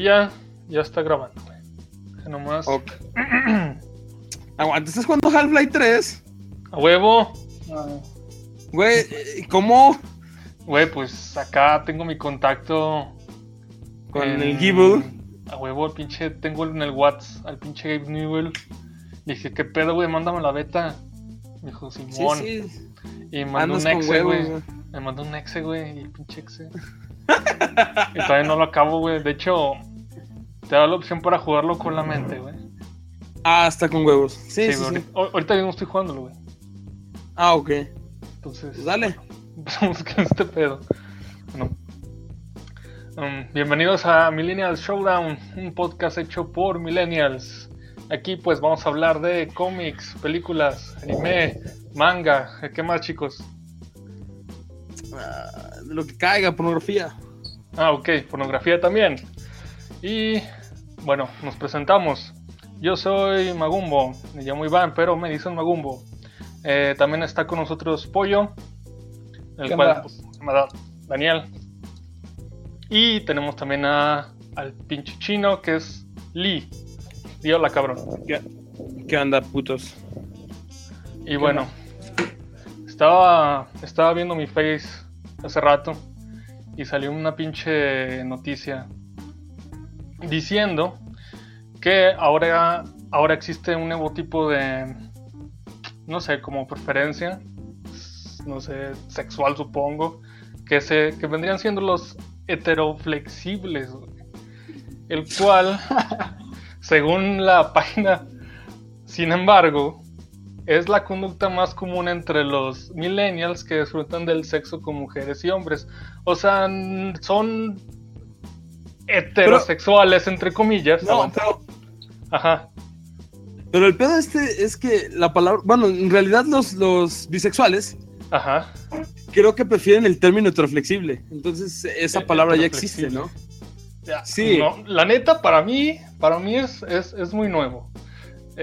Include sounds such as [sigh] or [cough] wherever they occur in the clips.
Ella ya está grabando, güey. Nomás. Ok. [clears throat] Aguanta, ¿estás jugando Half-Life 3? A huevo. Güey, eh, ¿cómo? Güey, pues acá tengo mi contacto. Con en- el Gibble. A huevo, el pinche. Tengo en el WhatsApp al pinche Gabe Newell. Le dije, ¿qué pedo, güey? Mándame la beta. Me dijo, Sí, Simón. sí. Y me mandó un exe, güey. Me mandó un exe, güey. Y el pinche exe. y todavía no lo acabo, güey. De hecho, te da la opción para jugarlo con la mente, güey. Ah, está con huevos. Sí, Sí, sí, ahorita, ahor- ahorita mismo estoy jugándolo, güey. Ah, ok. Entonces. Pues dale. [laughs] Empezamos con este pedo. Bueno. Um, bienvenidos a Millennials Showdown, un podcast hecho por Millennials. Aquí pues vamos a hablar de cómics, películas, anime, manga. ¿Qué más chicos? Ah, lo que caiga, pornografía. Ah, ok, pornografía también. Y bueno, nos presentamos. Yo soy Magumbo, me llamo Iván, pero me dicen Magumbo. Eh, también está con nosotros Pollo, el ¿Qué cual pues, se llama Daniel. Y tenemos también a, al pinche chino que es Lee. Di hola, cabrón. ¿Qué, qué onda, putos? Y bueno, estaba, estaba viendo mi face hace rato y salió una pinche noticia diciendo que ahora, ahora existe un nuevo tipo de, no sé, como preferencia, no sé, sexual supongo, que, se, que vendrían siendo los heteroflexibles, el cual, [laughs] según la página, sin embargo, es la conducta más común entre los millennials que disfrutan del sexo con mujeres y hombres. O sea, son heterosexuales, entre comillas. No, pero, Ajá. pero el pedo este es que la palabra. Bueno, en realidad los, los bisexuales Ajá. creo que prefieren el término heteroflexible. Entonces, esa Eh, palabra ya existe, ¿no? Sí. no, la neta, para mí, para mí es, es, es muy nuevo.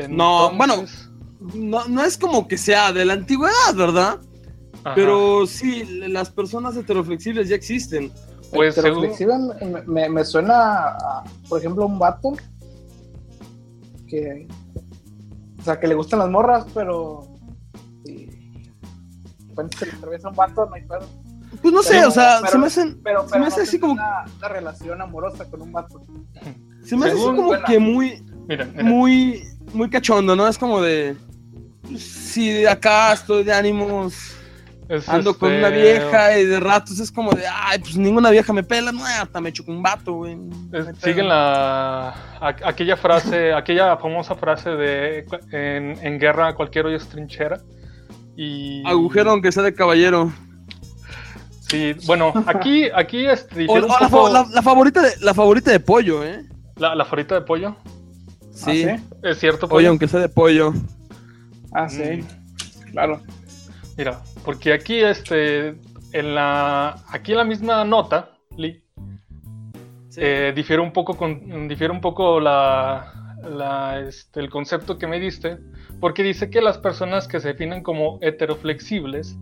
No, bueno, No, no es como que sea de la antigüedad, ¿verdad? ajá. Pero sí, las personas heteroflexibles ya existen. Pues, según- me, me- me suena a, por ejemplo, un vato que, o sea, que le gustan las morras, pero si de repente se le atraviesa un vato, no hay pedo. Pues no sé, Pero- o sea, pero- se me hacen, Pero, Se me hace no así como- una, una relación amorosa con un vato. se me hace así como bueno. que muy, mira, mira, muy, muy cachondo, ¿no? Es como de, si de acá estoy de ánimos, es ando con este, una vieja y de ratos es como de, ay, pues ninguna vieja me pela, no, hasta me echo con un vato, güey. Es-. Siguen la aquella frase, [laughs] aquella famosa frase de en, en guerra cualquier hoyo es trinchera. Y Agujero aunque sea de caballero. Sí, bueno, aquí aquí este, [laughs] O, o la, poco- fa- la- la favorita de, la favorita de pollo, ¿eh? la, la farita de pollo. Sí, Ah, Es cierto, pollo pollo. aunque sea de pollo. Ah, sí. Claro. Mira, porque aquí este en la aquí en la misma nota, Lee, eh, difiere un poco con difiere un poco la, la, este, el concepto que me diste, porque dice que las personas que se definen como heteroflexibles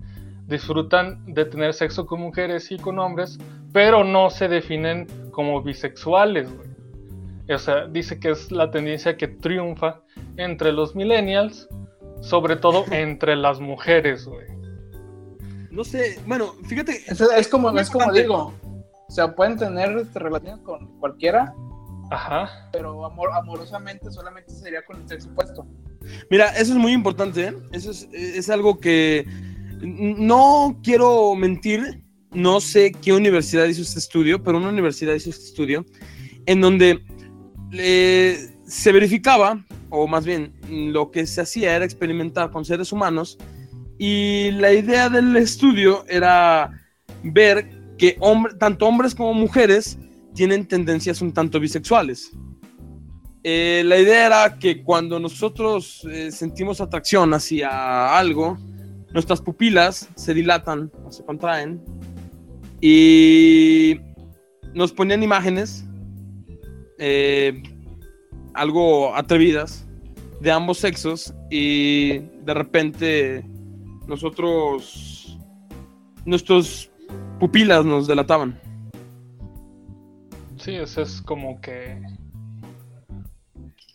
disfrutan de tener sexo con mujeres y con hombres, pero no se definen como bisexuales. güey. O sea, dice que es la tendencia que triunfa entre los millennials, sobre todo entre las mujeres, güey. No sé, bueno, fíjate, Es, es como, es como digo. O sea, pueden tener relaciones con cualquiera, Ajá. pero amor, amorosamente solamente sería con el sexo opuesto. mira, eso es muy importante, ¿eh? Eso es, es algo que no quiero mentir, no sé qué universidad hizo este estudio, pero una universidad hizo este estudio en donde eh, se verificaba, o más bien lo que se hacía era experimentar con seres humanos y la idea del estudio era ver que hombre- tanto hombres como mujeres tienen tendencias un tanto bisexuales. Eh, la idea era que cuando nosotros eh, sentimos atracción hacia algo, nuestras pupilas se dilatan o se contraen y nos ponían imágenes eh, algo atrevidas de ambos sexos y de repente nosotros nuestros pupilas nos delataban. Sí, ese es como que.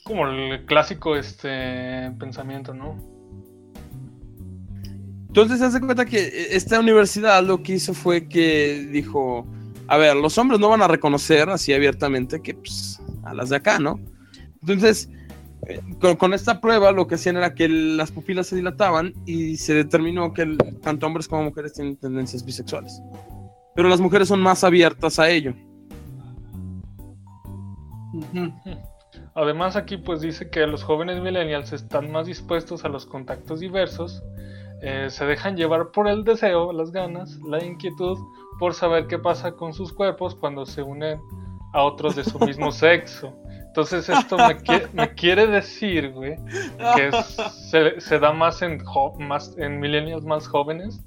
Como el clásico este pensamiento, ¿no? Entonces se hace cuenta que esta universidad lo que hizo fue que dijo, a ver, los hombres no van a reconocer así abiertamente que pues, a las de acá, ¿no? Entonces, eh, con, con esta prueba lo que hacían era que las pupilas se dilataban y se determinó que el- tanto hombres como mujeres tienen tendencias bisexuales. Pero las mujeres son más abiertas a ello. Además aquí pues dice que los jóvenes millennials están más dispuestos a los contactos diversos, eh, se dejan llevar por el deseo, las ganas, la inquietud por saber qué pasa con sus cuerpos cuando se unen a otros de su mismo [laughs] sexo. Entonces esto me, qui- [laughs] me quiere decir, güey, que es- se, se da más en, más en millennials más jóvenes.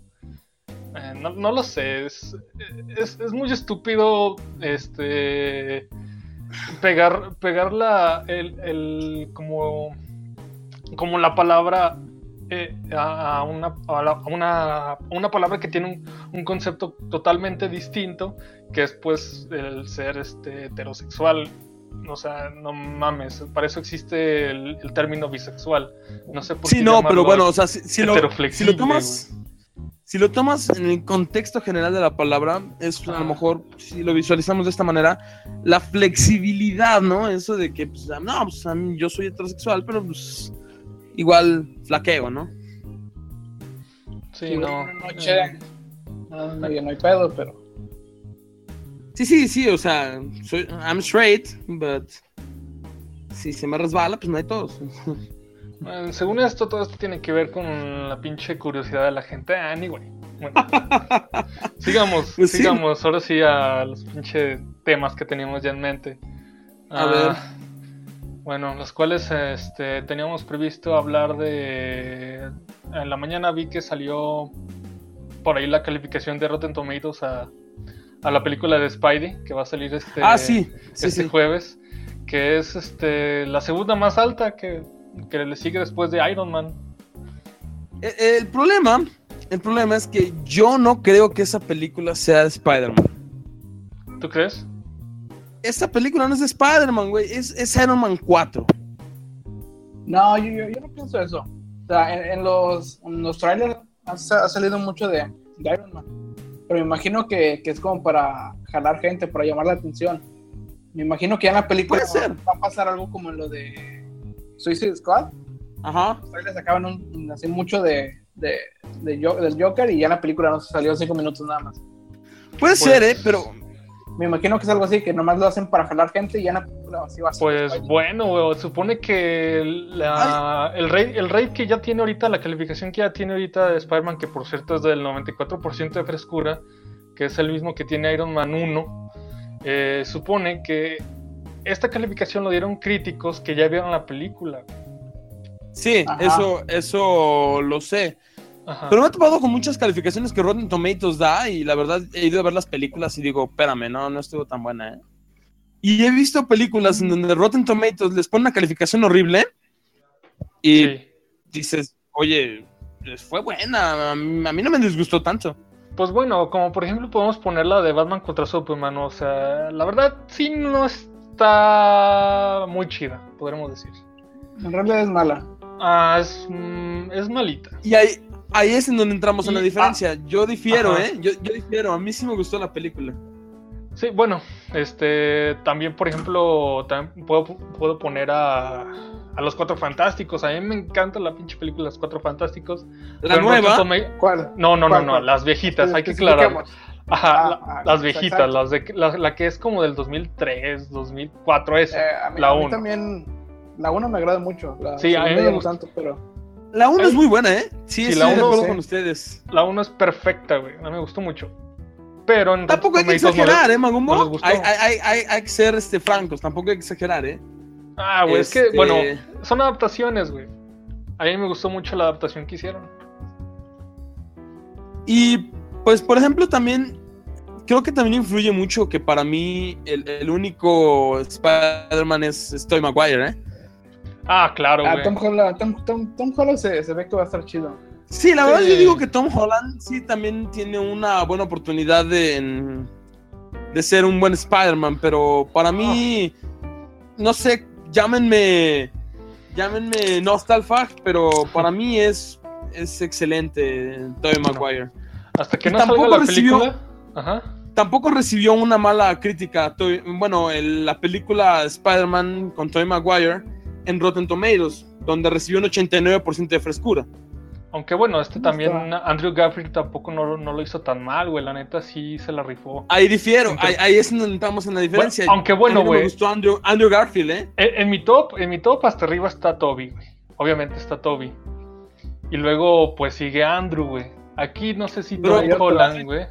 Eh, no, no lo sé, es, es, es muy estúpido este pegar, pegar la, el, el- como, como la palabra eh, a, a una, a, la- a una, a una palabra que tiene un, un concepto totalmente distinto, que es pues el ser este, heterosexual. O sea, no mames, para eso existe el, el término bisexual. No sé por Sí, qué no, llamarlo pero bueno, o sea, si, si lo, si lo tomas... Si lo tomas en el contexto general de la palabra, es a lo mejor, si lo visualizamos de esta manera, la flexibilidad, ¿no? Eso de que, pues, no, pues a mí- yo soy heterosexual, pero pues igual flaqueo, ¿no? Sí, Sí, no. eh, no, no, no hay pedo, pero. Sí, sí, sí, o sea, soy, I'm straight, but si se me resbala, pues no hay todos. [laughs] Según esto, todo esto tiene que ver con la pinche curiosidad de la gente. Anyway. Bueno. [laughs] sigamos, Pues sí. sigamos. Ahora sí a los pinches temas que teníamos ya en mente. A Ah, ver. Bueno, los cuales este, teníamos previsto hablar de. En la mañana vi que salió por ahí la calificación de Rotten Tomatoes a, a la película de Spidey, que va a salir este, ah, sí, sí, este sí. jueves, que es este, la segunda más alta que, que le sigue después de Iron Man. Eh, El problema, el problema es que yo no creo que esa película sea de Spider-Man. ¿Tú crees? Esta película no es de Spider-Man, güey, es, es Iron Man 4. No, yo, yo, yo no pienso eso. O sea, en, en los, en los trailers ha, sa- ha salido mucho de, de Iron Man. Pero me imagino que, que es como para jalar gente, para llamar la atención. Me imagino que ya en la película Puede ser. va a pasar algo como en lo de Suicide Squad. Ajá. Los trailers sacaban un, así mucho de, de, de del Joker y ya en la película no salió cinco minutos nada más. Puede Pues- ser, ¿eh? Pero Me imagino que es algo así, que nomás lo hacen para jalar gente y ya en la película así va a ser. Pues bueno, supone que la- el, rate, el rate que ya tiene ahorita, la calificación que ya tiene ahorita de Spider-Man, que por cierto es del 94% de frescura, que es el mismo que tiene Iron Man 1, eh, supone que esta calificación lo dieron críticos que ya vieron la película. sí, Ajá. eso, eso lo sé. Ajá. Pero me he topado con muchas calificaciones que Rotten Tomatoes da y la verdad he ido a ver las películas y digo, espérame, no, no estuvo tan buena, ¿eh? Y he visto películas en donde Rotten Tomatoes les pone una calificación horrible y Sí. dices, oye, fue buena, a mí, a mí no me disgustó tanto. Pues bueno, como por ejemplo podemos poner la de Batman contra Superman, o sea, la verdad sí no está muy chida, podremos decir. En realidad es mala. Ah, es, mm, es malita. Y ahí, ahí es en donde entramos en la diferencia. Yo difiero, Ajá. ¿eh? Yo, yo difiero, a mí sí me gustó la película. Sí, bueno, este también, por ejemplo, también puedo, puedo poner a, a los Cuatro Fantásticos. A mí me encanta la pinche película Los Cuatro Fantásticos. La nueva, Toma- ¿Cuál? No, no, no, ¿Cuál, no, cuál? las viejitas, hay que aclarar. Ajá, Ah, la- ah, las viejitas, exacto. las de, la, la que es como del 2003, 2004, esa. Eh, a mí, la a mí uno. también. La 1 me agrada mucho. La Sí, a mí me no gusta. tanto, pero. la 1 es muy buena, ¿eh? Sí, Sí, sí, la de uno- acuerdo sí. con ustedes. La 1 es perfecta, güey. A mí me gustó mucho. Pero en Tampoco hay que no exagerar, ¿eh, Magumbo? no hay, hay, hay, hay- que ser este, francos, tampoco hay que exagerar, ¿eh? Ah, güey, es que, Este- bueno, son adaptaciones, güey. A mí me gustó mucho la adaptación que hicieron. Y pues, por ejemplo, también creo que también influye mucho que para mí el, el único Spider-Man es, es Tobey Maguire, ¿eh? Ah, claro, Ah, güey. Tom Holland, Tom, Tom, Tom Holland se, se ve que va a estar chido. Sí, la verdad Sí. yo digo que Tom Holland sí también tiene una buena oportunidad de, de ser un buen Spider-Man, pero para mí, no sé, llámenme, llámenme Nostalfag, pero para mí es, es excelente Tobey Maguire. Hasta que no salga tampoco la recibió- película. Ajá. Tampoco recibió una mala crítica, bueno, el- la película Spider-Man con Tobey Maguire en Rotten Tomatoes, donde recibió un 89% de frescura. Aunque bueno, este ¿Cómo también, está? Andrew Garfield tampoco no, no lo hizo tan mal, güey. La neta sí se la rifó. Ahí difiero, ahí, ahí es donde estamos en la diferencia. Bueno, aunque bueno, no me güey. gustó Andrew, Andrew Garfield, ¿eh? En, en mi top, en mi top hasta arriba está Toby, güey. Obviamente está Toby. Y luego, pues sigue Andrew, güey. Aquí no sé si Pero Tom Holland, güey.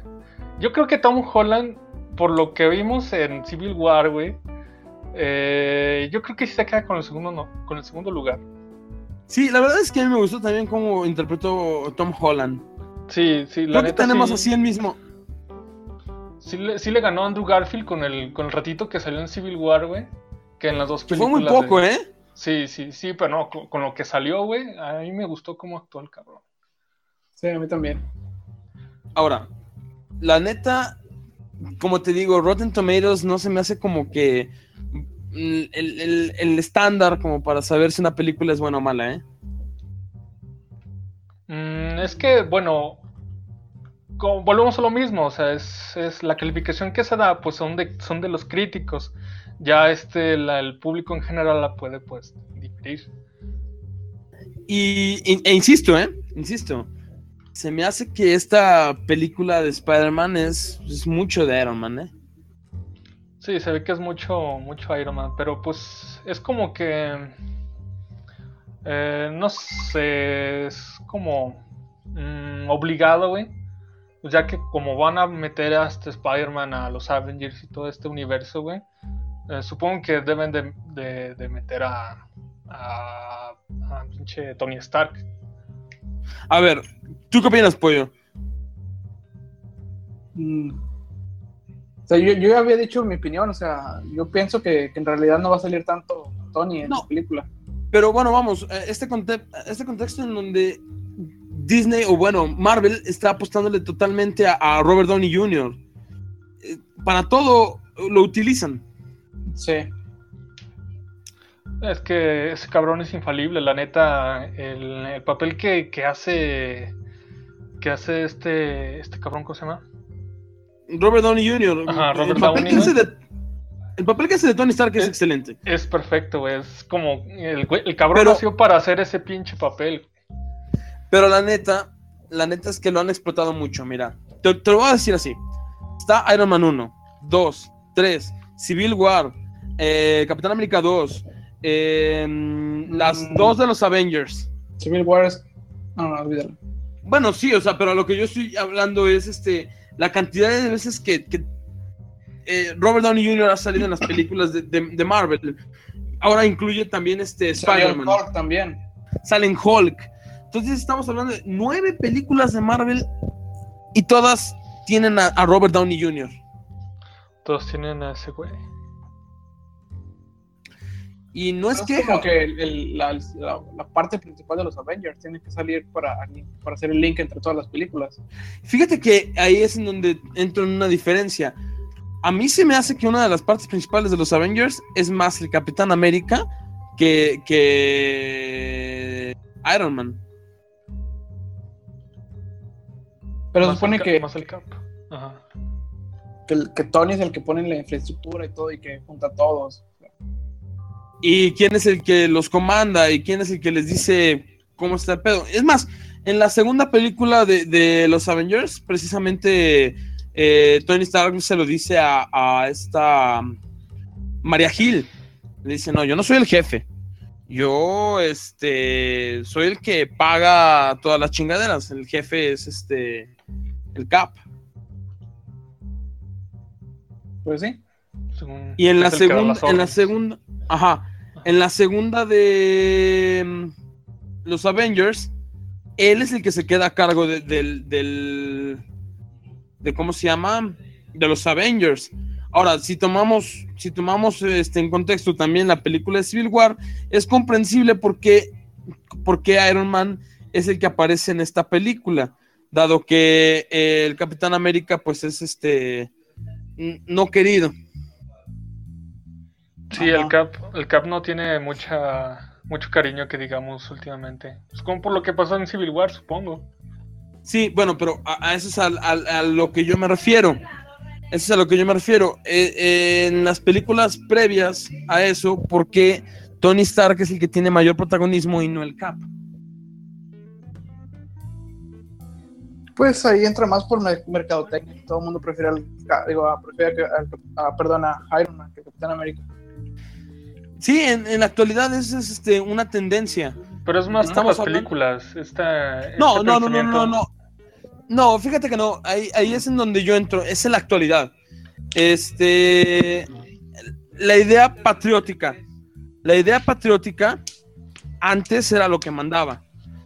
Yo creo que Tom Holland, por lo que vimos en Civil War, güey. eh, yo creo que sí se queda con el segundo, no, con el segundo lugar. Sí, la verdad es que a mí me gustó también cómo interpretó Tom Holland. Sí, sí, la Creo que neta tenemos sí, así el mismo. sí le, sí le ganó Andrew Garfield con el, con el ratito que salió en Civil War, güey. Que en las dos Que fue muy películas poco, de- ¿eh? Sí, sí, sí, pero no, con, con lo que salió, güey, a mí me gustó cómo actuó el cabrón. Sí, a mí también. Ahora, la neta, como te digo, Rotten Tomatoes no se me hace como que el, el- el estándar como para saber si una película es buena o mala, ¿eh? Mm, es que, bueno, volvemos a lo mismo, o sea, es, es la calificación que se da, pues son de, son de los críticos. Ya este, la- el público en general la puede, pues, diferir. Y, y- e insisto, ¿eh? Insisto. Se me hace que esta película de Spider-Man es, es mucho de Iron Man, ¿eh? Sí, se ve que es mucho, mucho Iron Man, pero pues es como que, eh, no sé, es como mm, obligado, güey. Ya que como van a meter a este Spider-Man a los Avengers y todo este universo, güey, eh, supongo que deben de, de- de meter a, a, a pinche Tony Stark. A ver, ¿tú qué opinas, Pollo? Mm. O sea, yo, yo ya había dicho mi opinión, o sea, yo pienso que, que en realidad no va a salir tanto Tony en No. la película. Pero bueno, vamos, eh, este, conte- este contexto en donde Disney, o bueno, Marvel está apostándole totalmente a, a Robert Downey Jr. Eh, Para todo lo utilizan. Sí. Es que ese cabrón es infalible, la neta, el, el papel que, que hace, que hace este, este cabrón, ¿cómo se llama? Robert Downey Jr. Ajá, Robert el, papel Downey, que hace ¿no? de, el papel que hace de Tony Stark es excelente. Es perfecto, güey. Es como. El, el cabrón Pero- nació para hacer ese pinche papel. Pero la neta, la neta es que lo han explotado mucho. Mira, te, te lo voy a decir así: está Iron Man 1, 2, 3, Civil War, eh, Capitán América 2, eh, las Mm. dos de los Avengers. Civil War es... No, no, olvídalo. Bueno, sí, o sea, pero lo que yo estoy hablando es este la cantidad de veces que, que, eh, Robert Downey Jr. ha salido en las películas de, de- de Marvel. Ahora incluye también este Spider-Man. Hulk también. Sale en Hulk. Entonces estamos hablando de nueve películas de Marvel y todas tienen a, a Robert Downey Jr. Todos tienen a ese güey. Y no es Es que como que el- el- la, la- la parte principal de los Avengers tiene que salir para, para hacer el link entre todas las películas. Fíjate que ahí es en donde entro en una diferencia. A mí se me hace que una de las partes principales de los Avengers es más el Capitán América que, que Iron Man. Pero se Más supone que, Más el cap. Ajá. que, que Tony es el que pone la infraestructura y todo y que junta a todos. ¿Y quién es el que los comanda? ¿Y quién es el que les dice cómo está el pedo? Es más, en la segunda película de, de los Avengers, precisamente eh, Tony Stark se lo dice a, a esta María Hill. Le dice, no, yo no soy el jefe. Yo, este, soy el que paga todas las chingaderas. El jefe es, este, el Cap. Pues sí. Según- Y en la segunda, en la segunda, ajá, en la segunda de mm, los Avengers, él es el que se queda a cargo de, del, del, de cómo se llama, de los Avengers. Ahora, si tomamos, si tomamos este en contexto también la película de Civil War, es comprensible porque, porque Iron Man es el que aparece en esta película, dado que eh, el Capitán América, pues es este no querido. Sí, Ajá. el Cap, el Cap no tiene mucha, mucho cariño que digamos últimamente. Es como por lo que pasó en Civil War, supongo. Sí, bueno, pero a, a eso es al- al- a, lo que yo me refiero. Eso es a lo que yo me refiero. Eh, eh, en las películas previas a eso, ¿por qué Tony Stark es el que tiene mayor protagonismo y no el Cap? Pues ahí entra más por mer- mercadotecnia. Todo el mundo prefiere al, digo, a- prefiere al- a, perdón, a Iron Man que a Capitán América. Sí, en, en la actualidad esa es este, una tendencia. Pero es más por Estamos las hablando- películas. Esta, No, este no, no, no, no, pensamiento- no. No, fíjate que no. Ahí, ahí es en donde yo entro. Es en la actualidad. Este. La idea patriótica. La idea patriótica antes era lo que mandaba.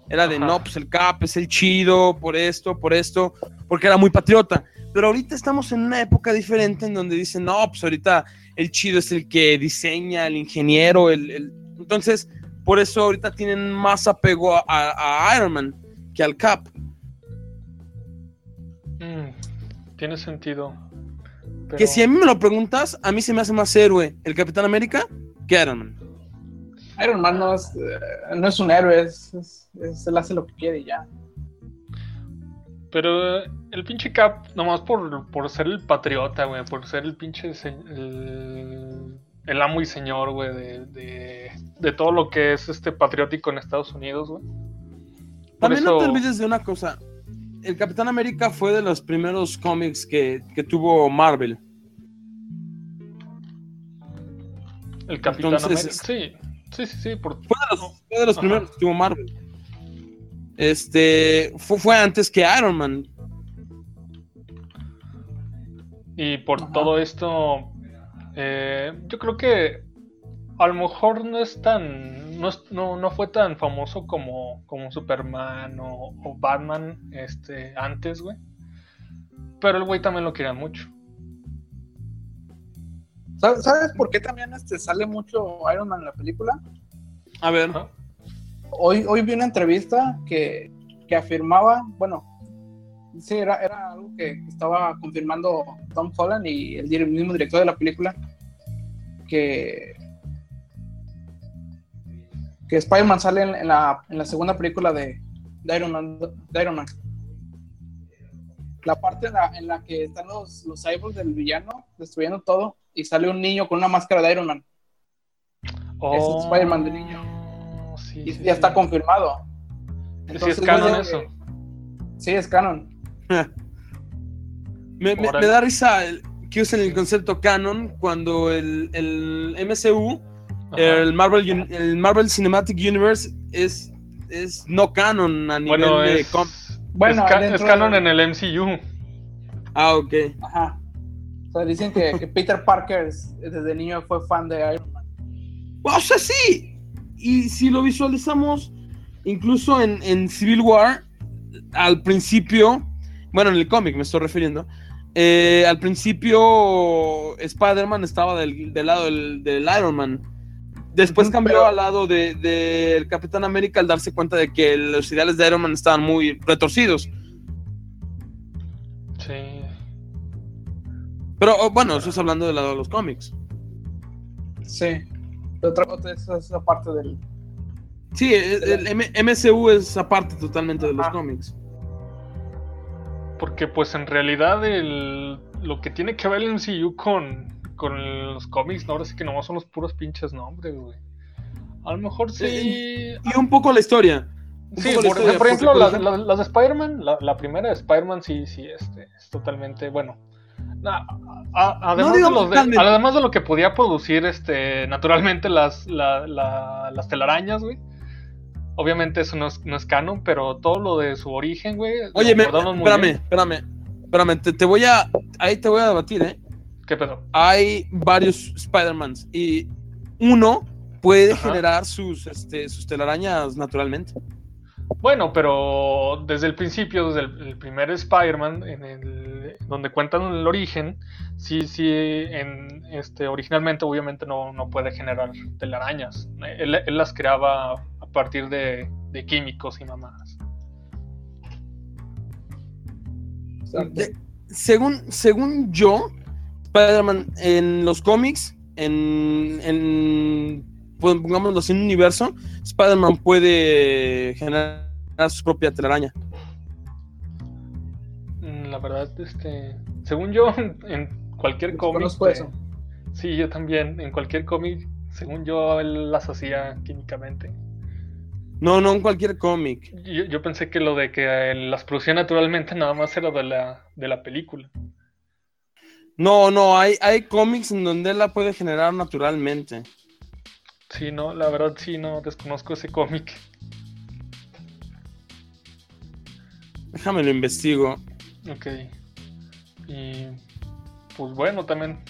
Era de Ajá. no, pues el CAP es el chido, por esto, por esto, porque era muy patriota. Pero ahorita estamos en una época diferente en donde dicen, no, pues ahorita el chido es el que diseña, el ingeniero, el. el-". Entonces, por eso ahorita tienen más apego a, a- a Iron Man que al Cap. Mm, tiene sentido. Que si a mí me lo preguntas, a mí se me hace más héroe el Capitán América que Iron Man. Iron Man no es, eh, no es un héroe, es, es- es- él hace lo que quiere y ya. Pero el pinche Cap, nomás por, por ser el patriota, güey, por ser el pinche se- el, el amo y señor, güey, de, de, de todo lo que es este patriótico en Estados Unidos, güey. También no te olvides de una cosa. El Capitán América fue de los primeros cómics que, que tuvo Marvel. El Capitán Entonces, América. Sí, sí, sí, sí. Por... Fue de los, fue de los Ajá. primeros que tuvo Marvel. Este fue, fue antes que Iron Man. Y por Ajá. todo esto, eh, yo creo que a lo mejor no es tan, no, es- no, no fue tan famoso como, como Superman o, o Batman este, antes, güey. Pero el güey también lo querían mucho. ¿Sabes, por qué también este, sale mucho Iron Man en la película? A ver. Hoy, hoy vi una entrevista que, que afirmaba, bueno, sí, era, era algo que, estaba confirmando Tom Holland y el mismo director de la película, que, que Spider-Man sale en, en la, en la segunda película de, de Iron Man. de Iron Man. La parte en la, en la que están los, los cyborgs del villano destruyendo todo y sale un niño con una máscara de Iron Man. Oh, Spider-Man de niño. Sí, Y sí, ya está confirmado. Entonces, es canon eso. Sí, es canon. [laughs] Me, me- Órale. me da risa el- que usen el concepto canon cuando el, el MCU, Ajá. el Marvel, el Marvel Cinematic Universe, es, es no canon a nivel bueno, de es, com- Bueno, es, ca- dentro es canon de- en el MCU. Ah, ok. Ajá. O sea, dicen que, que Peter Parker es- desde niño fue fan de Iron Man. O sea, sí. Y si lo visualizamos, incluso en, en Civil War, al principio, bueno, en el cómic me estoy refiriendo, eh, al principio Spider-Man estaba del, del lado del, del Iron Man. Después cambió pero- al lado del de, del Capitán América al darse cuenta de que los ideales de Iron Man estaban muy retorcidos. Sí. Pero oh, bueno, eso es hablando del lado de los cómics. Sí. Otra cosa es esa parte del. Sí, el, el M- MCU es aparte totalmente de los cómics. Porque pues en realidad el, lo que tiene que ver el MCU con, con los cómics, ¿no? ahora sí que nomás son los puros pinches nombres, güey. A lo mejor sí. Y un poco la historia. Sí, por, historia, por ejemplo, las, ejemplo- las- las de Spider-Man, la, la primera de Spider-Man sí, sí, este, es totalmente, bueno. na- a- además, de digamos los de- totalmente. además de lo que podía producir, este, naturalmente las, la- la- las telarañas, güey. Obviamente eso no es, no es canon, pero todo lo de su origen, güey. Oye, me- espérame, espérame, espérame, te, te voy a, ahí te voy a debatir, ¿eh? ¿Qué pedo? Hay varios Spider-Mans y uno puede Ajá. generar sus, este, sus telarañas naturalmente. Bueno, pero desde el principio, desde el, el primer Spider-Man, en el, donde cuentan el origen, sí, sí, en, este, originalmente obviamente no, no puede generar telarañas. Él, él las creaba partir de, de químicos y mamadas. De- según, según yo, Spider-Man en los cómics, en, en pues, pongámoslo así, en un universo, Spider-Man puede generar su propia telaraña. Mm, La verdad, este, según yo, [laughs] en cualquier cómic. De- eso. Sí, yo también. En cualquier cómic, según yo, él las hacía químicamente. No, no en cualquier cómic. Yo, yo pensé que lo de que eh, las producía naturalmente nada más era de la, de la película. No, no, hay, hay cómics en donde él la puede generar naturalmente. Sí, no, la verdad sí, no desconozco ese cómic. Déjame lo investigo. Ok. Y pues bueno, también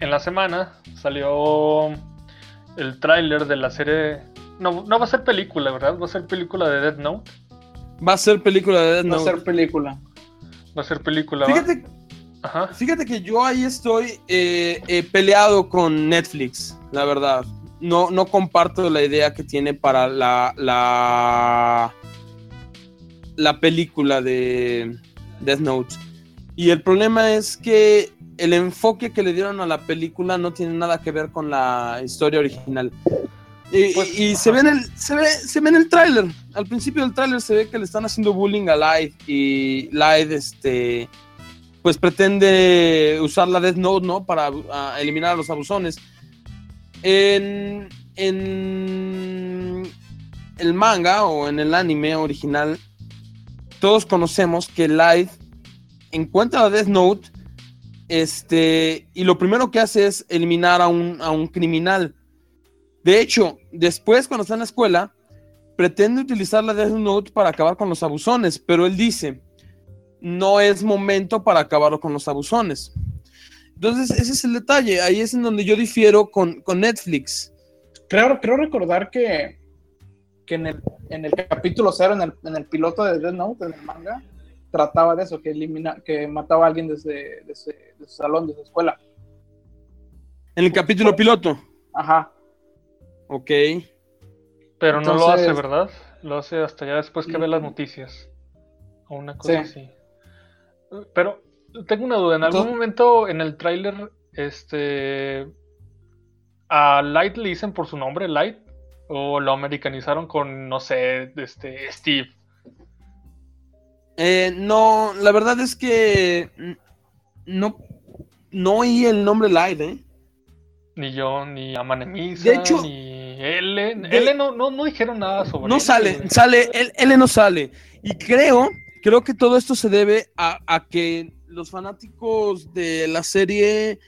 en la semana salió el tráiler de la serie. No, no va a ser película, ¿verdad? Va a ser película de Death Note. Va a ser película de Death Va a Note. ser película. Va a ser película. Fíjate, Ajá. fíjate que yo ahí estoy eh, eh, peleado con Netflix, la verdad. No, no comparto la idea que tiene para la, la, la película de Death Note. Y el problema es que el enfoque que le dieron a la película no tiene nada que ver con la historia original. Y, Pues, y se, ve en el, se, ve, se ve en el tráiler. Al principio del tráiler se ve que le están haciendo bullying a Light. Y Light, este, pues pretende usar la Death Note, ¿no? Para eliminar a los abusones. En, en el manga o en el anime original, todos conocemos que Light encuentra la Death Note este, y lo primero que hace es eliminar a un, a un criminal. De hecho, después cuando está en la escuela, pretende utilizar la Death Note para acabar con los abusones, pero él dice, no es momento para acabar con los abusones. Entonces, ese es el detalle, ahí es en donde yo difiero con, con Netflix. Creo, creo recordar que, que en, el, en el capítulo cero, en el, en el piloto de Death Note, en el manga, trataba de eso, que, elimina, que mataba a alguien desde, desde, desde su salón, desde su escuela. En el capítulo piloto, Ajá. Ok. Pero no lo hace, ¿verdad? Lo hace hasta ya después que ve las Mm. noticias. O una cosa Sí. así. Pero tengo una duda. ¿En algún Entonces- momento en el tráiler, este... a Light le dicen por su nombre, Light? ¿O lo americanizaron con, no sé, este, Steve? Eh, no, la verdad es que no, no oí el nombre Light, ¿eh? Ni yo, ni De hecho- ni L. de- L no, no, no dijeron nada sobre No él, sale, sale, él, él no sale. Y creo, creo que todo esto se debe a, a que los fanáticos de la serie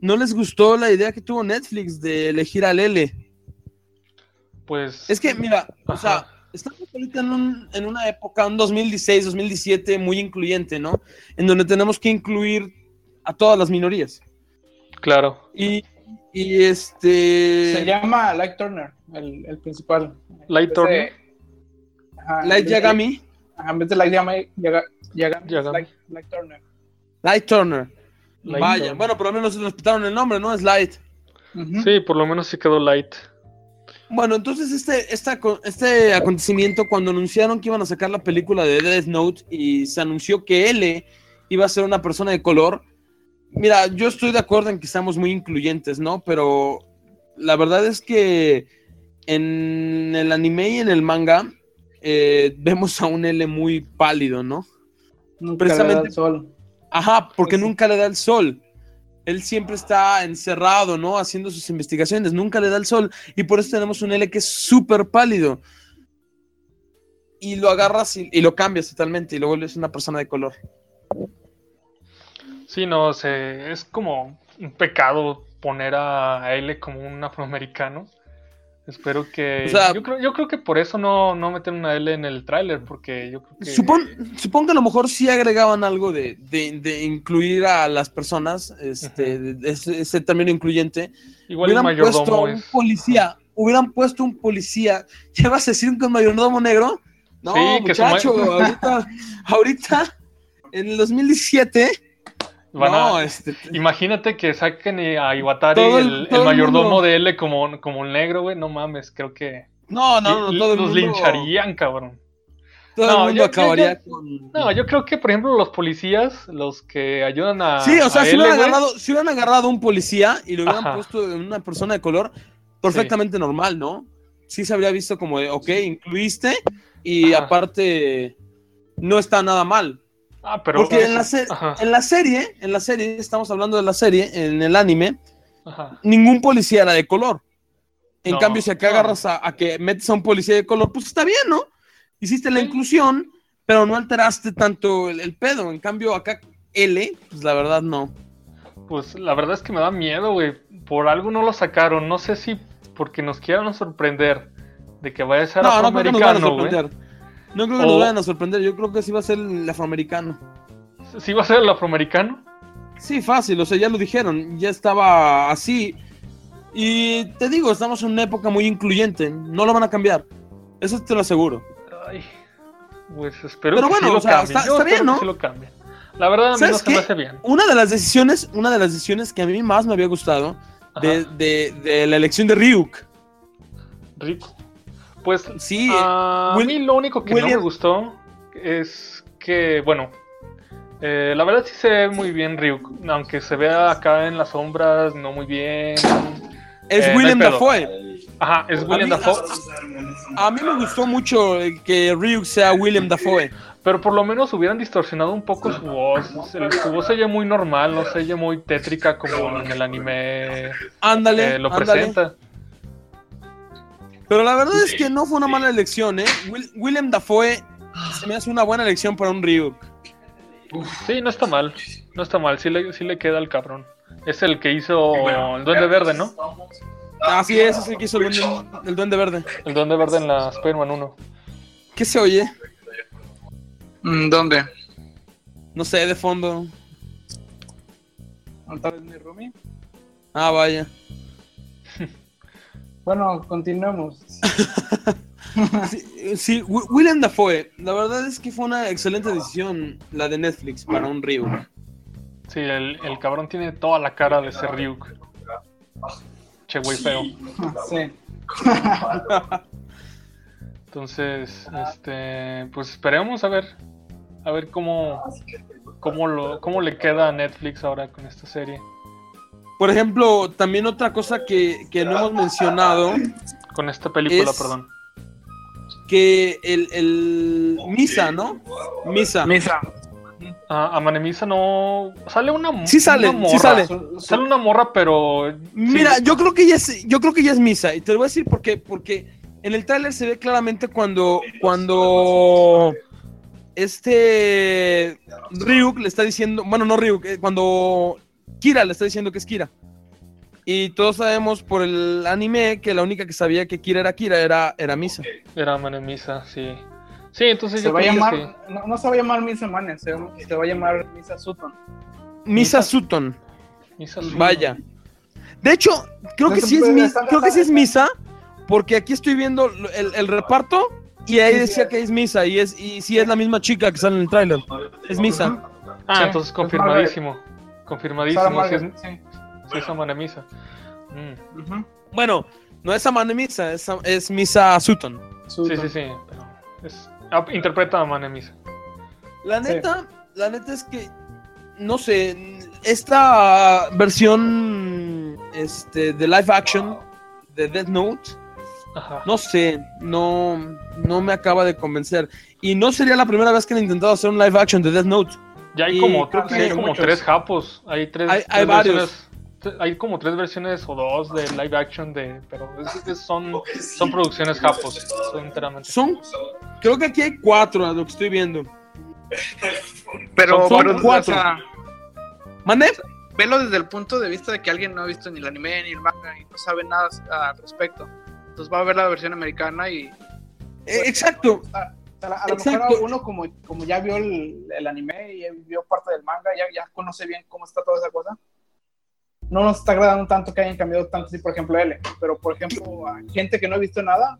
no les gustó la idea que tuvo Netflix de elegir al L. Pues... Es que, mira, o sea, estamos ahorita en, un- en una época, un 2016, 2017 muy incluyente, ¿no? En donde tenemos que incluir a todas las minorías. Claro. Y, y este... Se llama Light Turner, el, el principal. Light Turner. Ajá, Light Yagami. ajá, En vez de Light Yagami. Light, Light Turner. Light Turner. Light Vaya, Turner. bueno, por lo menos le respetaron el nombre, ¿no? Es Light. Sí, por lo menos sí quedó Light. Bueno, entonces este, este acontecimiento, cuando anunciaron que iban a sacar la película de Death Note y se anunció que L iba a ser una persona de color, mira, yo estoy de acuerdo en que estamos muy incluyentes, ¿no? Pero la verdad es que en el anime y en el manga eh, vemos a un L muy pálido, ¿no? Nunca le da Precisamente- el sol. Ajá, porque Sí. nunca le da el sol. Él siempre está encerrado, ¿no? Haciendo sus investigaciones, nunca le da el sol. Y por eso tenemos un L que es súper pálido. Y lo agarras y, y lo cambias totalmente y luego es una persona de color. Sí, no, se, es como un pecado poner a, L como un afroamericano. Espero que. O sea- yo, creo, yo creo que por eso no, no meten una L en el tráiler, porque yo creo que. Supón, supongo que a lo mejor sí agregaban algo de, de- de incluir a las personas, este, de- de ese, ese término incluyente. igual el hubieran puesto mayordomo un es. policía, hubieran puesto un policía. [laughs] ¿Ya vas a decir un mayordomo negro? No, Sí, que su muchacho, ahorita, [laughs] ahorita, en el 2017, van no, a- este, Imagínate que saquen a Iwatari, el- el, el todo el mayordomo de L, como, como el negro, güey. No mames, creo que. no, no, no, todo el mundo, lincharían, cabrón. Todo No, el mundo yo- acabaría yo- con. No, yo creo que, por ejemplo, los policías, los que ayudan a. Sí, o sea, si hubieran, agarrado, si hubieran agarrado a un policía y lo hubieran Ajá. puesto en una persona de color, perfectamente normal, ¿no? Sí se habría visto como de, ok, incluiste y Ajá. aparte no está nada mal. Ah, pero. Porque en la, en serie, en la serie, estamos hablando de la serie, en el anime, ajá. ningún policía era de color. En No, cambio, si acá no. agarras a, a que metes a un policía de color, pues está bien, ¿no? Hiciste la inclusión, pero no alteraste tanto el, el pedo. En cambio, acá L, pues la verdad no. Pues la verdad es que me da miedo, güey. Por algo no lo sacaron. No sé si porque nos quieran sorprender de que vaya a ser No, afroamericano, güey. No creo que O- nos vayan a sorprender. Yo creo que sí va a ser el afroamericano. ¿Sí va a ser el afroamericano? Sí, fácil, o sea, ya lo dijeron, ya estaba así. Y te digo, estamos en una época muy incluyente, no lo van a cambiar. Eso te lo aseguro. Ay, pues espero Pero que bueno, sí lo o sea, cambien. está- está bien, ¿no? sí lo cambien. La verdad, a mí no ¿Sabes se me hace bien. Una de las decisiones, una de las decisiones que a mí más me había gustado de, de- de la elección de Ryuk. rico. Pues Sí, a Will- mí lo único que no me gustó es que, bueno, eh, la verdad sí se ve muy bien Ryuk, aunque se vea acá en las sombras no muy bien. es eh, no William hay pedo. Dafoe. Ajá, es William mí- Dafoe, A mí me gustó mucho eh, que Ryuk sea William Dafoe. pero por lo menos hubieran distorsionado un poco su voz. Su voz se oye muy normal, no se oye muy tétrica como en el anime Ándale, eh, lo ándale. presenta. Pero la verdad es que no fue una mala elección, ¿eh? Will- William Dafoe se me hace una buena elección para un Ryuk. Sí, no está mal, no está mal, sí le, sí le queda al cabrón. Es el que hizo el Duende Verde, ¿no? Así es, es el que hizo el duende, el Duende Verde. El Duende Verde en la Spider-Man 1. ¿Qué se oye? Mm, ¿Dónde? No sé, de fondo. Vez mi roomie. Ah, vaya. Bueno, continuemos. [laughs] Sí, sí, Wi- William Dafoe. La verdad es que fue una excelente decisión la de Netflix para un Ryuk. Sí, el, el cabrón tiene toda la cara de ser Ryuk. Che, güey feo. Sí. [laughs] Entonces, este, pues esperemos a ver, a ver cómo, cómo lo, cómo le queda a Netflix ahora con esta serie, Por ejemplo, también otra cosa que, que no hemos mencionado, con esta película, Es- perdón. que el, el Misa, ¿no? Misa. Misa. Ah, a Manemisa no sale una, Sí sale, una sí morra. sale. Sale una morra, pero Mira, sí, yo creo que ya es, yo creo que ya es Misa. Y te lo voy a decir por qué. Porque en el tráiler se ve claramente cuando, cuando este Ryuk le está diciendo, bueno, no Ryuk, eh, cuando Kira le está diciendo que es Kira. Y todos sabemos por el anime que la única que sabía que Kira era Kira era, era Misa. era Manemisa, sí. Sí, entonces Se yo va a creo que llamar, sí. no, no se va a llamar Misa Manes, se, se va a llamar Misa Sutton. Misa Sutton. Misa sí. Vaya. De hecho, creo que No sí es Misa, creo que sí es Misa, porque aquí estoy viendo el, el reparto y ahí decía que es Misa y es y sí es la misma chica que sale en el tráiler. Es Misa. Ah, entonces es confirmadísimo. Confirmadísimo, sí es, sí. sí es a Manemisa. Mm. Bueno, no es Amane Misa, es, es Misa Sutton. Sí, Sutton. sí, sí, pero es, ah, interpreta a Manemisa. La Sí. neta, la neta es que no sé, esta versión este de live action de Death Note Ajá. no sé, no, no me acaba de convencer. Y no sería la primera vez que han intentado hacer un live action de Death Note. Ya hay Y como, creo que hay como muchos. tres japos. Hay tres, Hay- tres hay varios. Hay como tres versiones o dos de live action de. Pero es- es- son, son producciones japos. Son enteramente. Son, creo que aquí hay cuatro, a lo que estoy viendo. [laughs] Pero, Son pero cuatro. o sea, ¿Mande? velo desde el punto de vista de que alguien no ha visto ni el anime ni el manga y no sabe nada al respecto. Entonces va a ver la versión americana y Eh, exacto. a, a la- a lo Exacto. mejor uno como, como ya vio el, el anime y vio parte del manga, ya, ya conoce bien cómo está toda esa cosa. No nos está agradando tanto que hayan cambiado tanto, así por ejemplo L. Pero por ejemplo, a gente que no ha visto nada,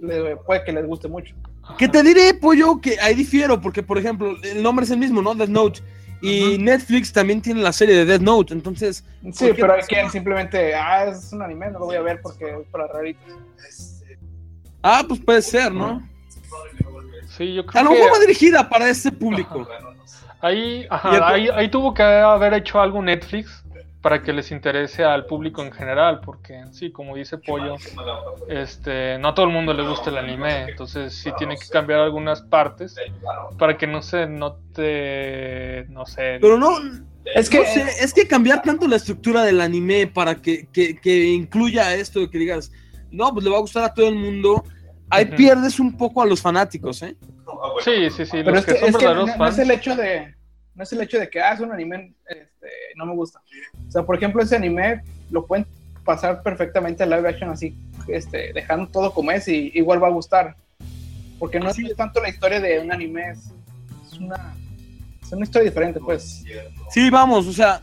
le, puede que les guste mucho. Que te diré, pollo, que ahí difiero, porque por ejemplo, el nombre es el mismo, ¿no? Death Note. Y Ujú. Netflix también tiene la serie de Death Note, entonces. Sí, ¿Por qué pero hay quien simplemente, ah, es un anime, no lo voy a ver porque es para raritos. Ah, pues puede ser, ¿no? Sí, yo creo A lo que mejor va dirigida para ese público. ahí, ajá, ahí, ahí tuvo que haber hecho algo Netflix para que les interese al público en general, porque sí, como dice Pollo, este, no a todo el mundo le gusta el anime, entonces sí tiene que cambiar algunas partes para que no se note, no sé, Pero no, Es que, no sé, es que cambiar tanto la estructura del anime para que, que- que incluya esto de que digas, no, pues le va a gustar a todo el mundo, ahí pierdes un poco a los fanáticos, ¿eh? sí, sí, sí, pero los es que, que, son es que no, verdaderos no es el hecho de no es el hecho de que ah, es un anime este, no me gusta. O sea por ejemplo ese anime lo pueden pasar perfectamente a live action así este dejando todo como es y igual va a gustar. Porque no Sí. es tanto la historia de un anime es, es una es una historia diferente pues. Sí, vamos, o sea,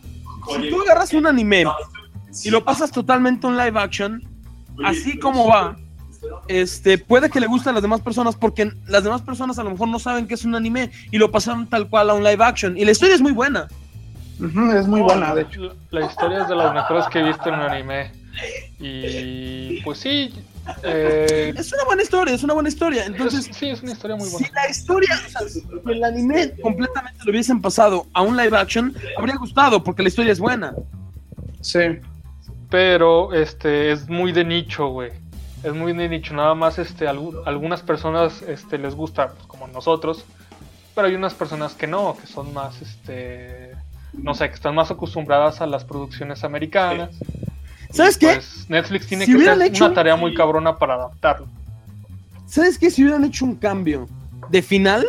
si tú agarras un anime y lo pasas totalmente a un live action, así como va, este, puede que le guste a las demás personas porque las demás personas a lo mejor no saben que es un anime y lo pasaron tal cual a un live action. Y la historia es muy buena. Es muy buena la- de hecho La, la historia es de las mejores que he visto en un anime. Y pues sí, eh, Es una buena historia, es una buena historia. Entonces, es- sí, es una historia muy si buena. la historia, o sea, si el anime completamente lo hubiesen pasado a un live action, habría gustado porque la historia es buena. sí Pero este es muy de nicho, güey. Es muy de nicho. Nada más este algu- algunas personas este les gusta, pues, como nosotros. Pero hay unas personas que no, que son más este no sé, que están más acostumbradas a las producciones americanas. ¿Sabes qué? Pues Netflix tiene Si que hacer hecho- una tarea muy cabrona para adaptarlo. ¿Sabes qué? Si hubieran hecho un cambio de final,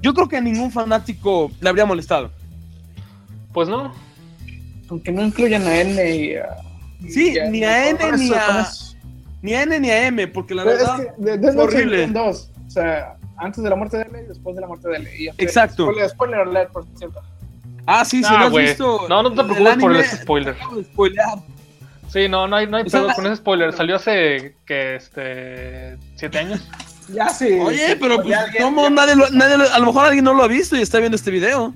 yo creo que a ningún fanático le habría molestado. Pues no, aunque no incluyan a N y a Sí, y a- ni a N ni a. ni a N ni a M, porque la Pero es verdad. que de, de fue horrible. dos. O sea, antes de la muerte de L y después de la muerte de L. Y Exacto. Spoiler, spoiler alert, por cierto. Ah, sí, si Ah, no has visto. No, no te el preocupes por ese spoiler. de. Sí, no, no hay, no hay O sea, pedo con ese spoiler. Salió hace que este siete años. [laughs] Ya sí. Oye, pero pues, alguien- ¿cómo ya- nadie lo- nadie lo- a lo mejor alguien no lo ha visto y está viendo este video.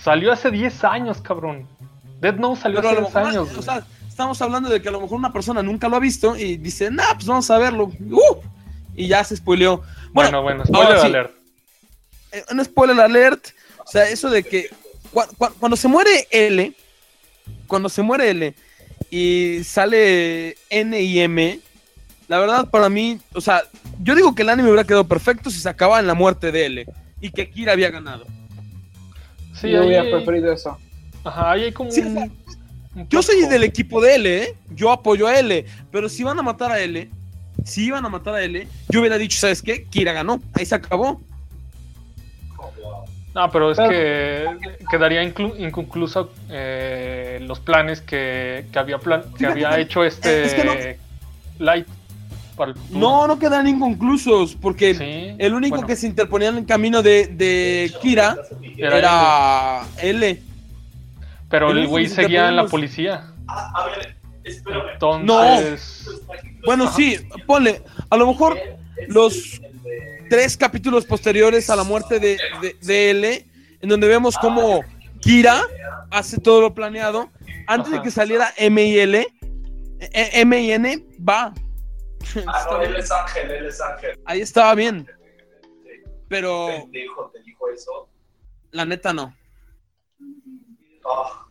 Salió hace 10 años, cabrón. Dead Note salió Pero hace lo 10 mejor, años. o sea, estamos hablando de que a lo mejor una persona nunca lo ha visto y dice, nah, pues vamos a verlo. ¡Uh! y ya se spoileó. bueno, bueno, spoiler ahora alert. eh, un spoiler alert. O sea, eso de que cua- cua- cuando se muere L, cuando se muere L y sale N y M, la verdad para mí, o sea, yo digo que el anime hubiera quedado perfecto si se acababa en la muerte de L y que Kira había ganado. Sí, yo ahí, hubiera preferido eso. ajá, ahí hay como Sí, un, o sea, un Yo soy del equipo de L, ¿eh? Yo apoyo a L, pero si van a matar a L, si iban a matar a L, yo hubiera dicho, ¿sabes qué? Kira ganó, ahí se acabó. No, pero es Pero- que quedaría inclu- inconcluso eh, los planes que, que había plan- que Fíjate había hecho este es que no- Light para el futuro. No, no quedan inconclusos, porque Sí, el único bueno, que se interponía en el camino de, de Kira era era L. pero el güey seguía en la policía. A ver, espérame. Entonces, Bueno, sí, ponle, a lo mejor los tres capítulos posteriores a la muerte de, de- de L, en donde vemos cómo Kira hace todo lo planeado, antes de que saliera M y L, eh, M y N, va. Ah, no, él es Ángel, él es Ángel. Ahí estaba bien, pero Te dijo, te dijo eso. la neta no. Ah,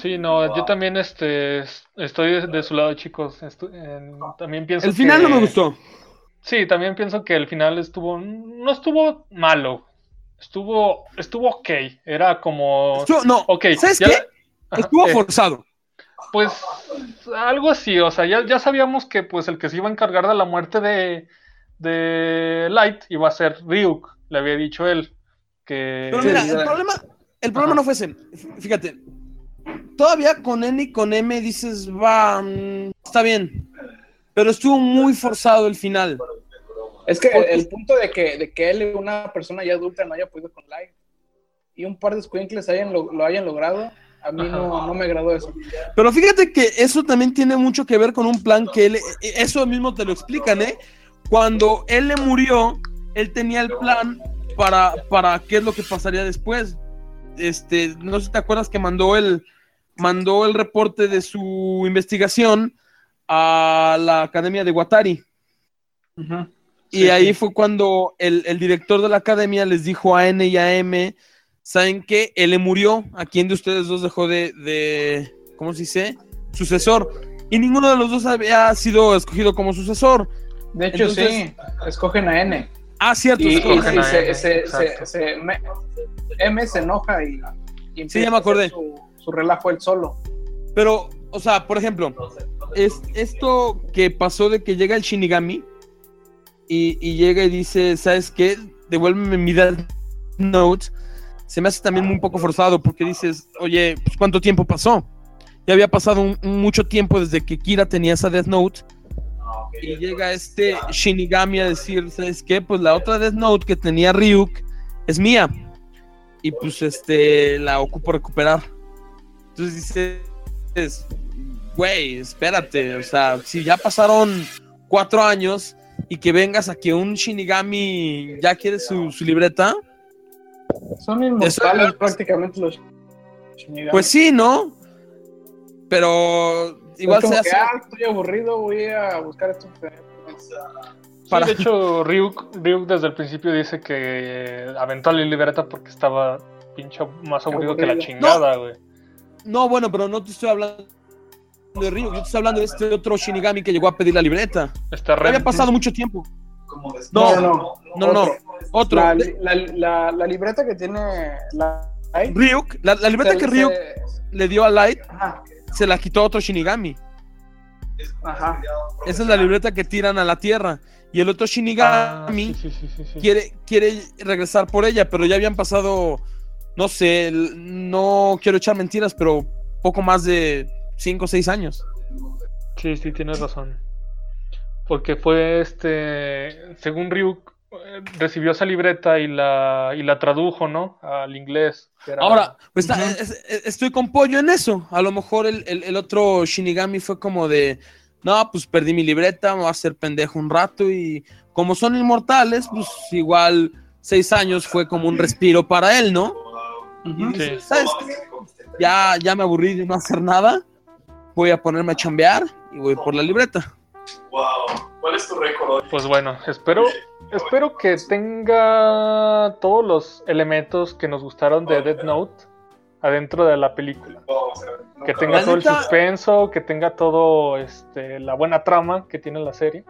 sí, no, yo también este estoy de, de su lado, chicos. Estu- en- también pienso El final que- no me gustó. Sí, también pienso que el final estuvo no estuvo malo. Estuvo estuvo ok, era como Estuvo- no, Ok, ¿sabes ya- qué? Ajá, Estuvo eh, forzado. Pues algo así, o sea, ya, ya sabíamos que pues el que se iba a encargar de la muerte de, de Light iba a ser Ryuk, le había dicho él. Que Pero mira, el problema, el problema Ajá. no fue ese. Fíjate, todavía con N y con M dices, va, mm, está bien. Pero estuvo muy forzado el final. Es que el, el punto de que, de que él, una persona ya adulta, no haya podido con Light y un par de squinkles hayan lo, lo hayan logrado, a mí no, no me agradó eso. Pero fíjate que eso también tiene mucho que ver con un plan que él, eso mismo te lo explican, ¿eh? Cuando él le murió, él tenía el plan para, para qué es lo que pasaría después. Este, no sé si te acuerdas que mandó el, mandó el reporte de su investigación a la academia de Watari. Ujú. Y Sí, ahí sí. fue cuando el, el director de la academia les dijo a N y a M, ¿saben qué? Él le murió, ¿a quién de ustedes dos dejó de, de ¿cómo se dice? Sucesor. Y ninguno de los dos había sido escogido como sucesor. De hecho, Entonces- sí, escogen a N. Ah, cierto. Y, y- y se, se- se- se- me- M se enoja y, y empieza ya me acordé. Su, su relajo él solo. Pero, o sea, por ejemplo, es esto que pasó de que llega el Shinigami y, y llega y dice, ¿sabes qué? Devuélveme mi Death Note. Se me hace también un poco forzado porque dices, oye, pues, ¿cuánto tiempo pasó? Ya había pasado un mucho tiempo desde que Kira tenía esa Death Note y llega este Shinigami a decir, ¿sabes qué? Pues la otra Death Note que tenía Ryuk es mía. Y pues este la ocupo recuperar. Entonces dices, güey, espérate, o sea, si ya pasaron cuatro años y que vengas a que un Shinigami ya quiere su, su libreta, Son inmortales prácticamente los Shinigami. pues sí, ¿no? Pero igual como se que, hace. "Ah, estoy aburrido, voy a buscar esto. Sí, Para- de hecho, Ryuk, Ryuk desde el principio dice que aventó la libreta porque estaba pinche más aburrido que la chingada, güey. No, bueno, pero no te estoy hablando de Ryuk, yo te estoy hablando de este otro Shinigami que llegó a pedir la libreta. Está re- había pasado mucho tiempo. Después- No, no, No, no, otro. otro. La, la, la, la libreta que tiene la Light, Ryuk, la, la libreta se- que Ryuk se- le dio a Light, Ajá, se la quitó a otro Shinigami. ajá. Esa es la libreta que tiran a la tierra. Y el otro Ah, Shinigami sí, sí, sí, sí, sí. quiere, quiere regresar por ella, pero ya habían pasado, no sé, no quiero echar mentiras, pero poco más de 5 o 6 años. Sí, sí, tienes razón. Porque fue este, según Ryuk, recibió esa libreta y la, y la tradujo, ¿no? Al inglés. que era- Ahora, pues está- Ujú. es- es- estoy con pollo en eso. A lo mejor el, el- el otro Shinigami fue como de, no, pues perdí mi libreta, me voy a hacer pendejo un rato y como son inmortales, pues igual seis años fue como un respiro para él, ¿no? Ya, ya me aburrí de no hacer nada, voy a ponerme a chambear y voy por la libreta. Wow. ¿Cuál es tu récord hoy? Pues bueno, espero, espero que tenga todos los elementos que nos gustaron de Death Note adentro de la película. Que tenga todo el suspenso, que tenga todo este, la buena trama que tiene la serie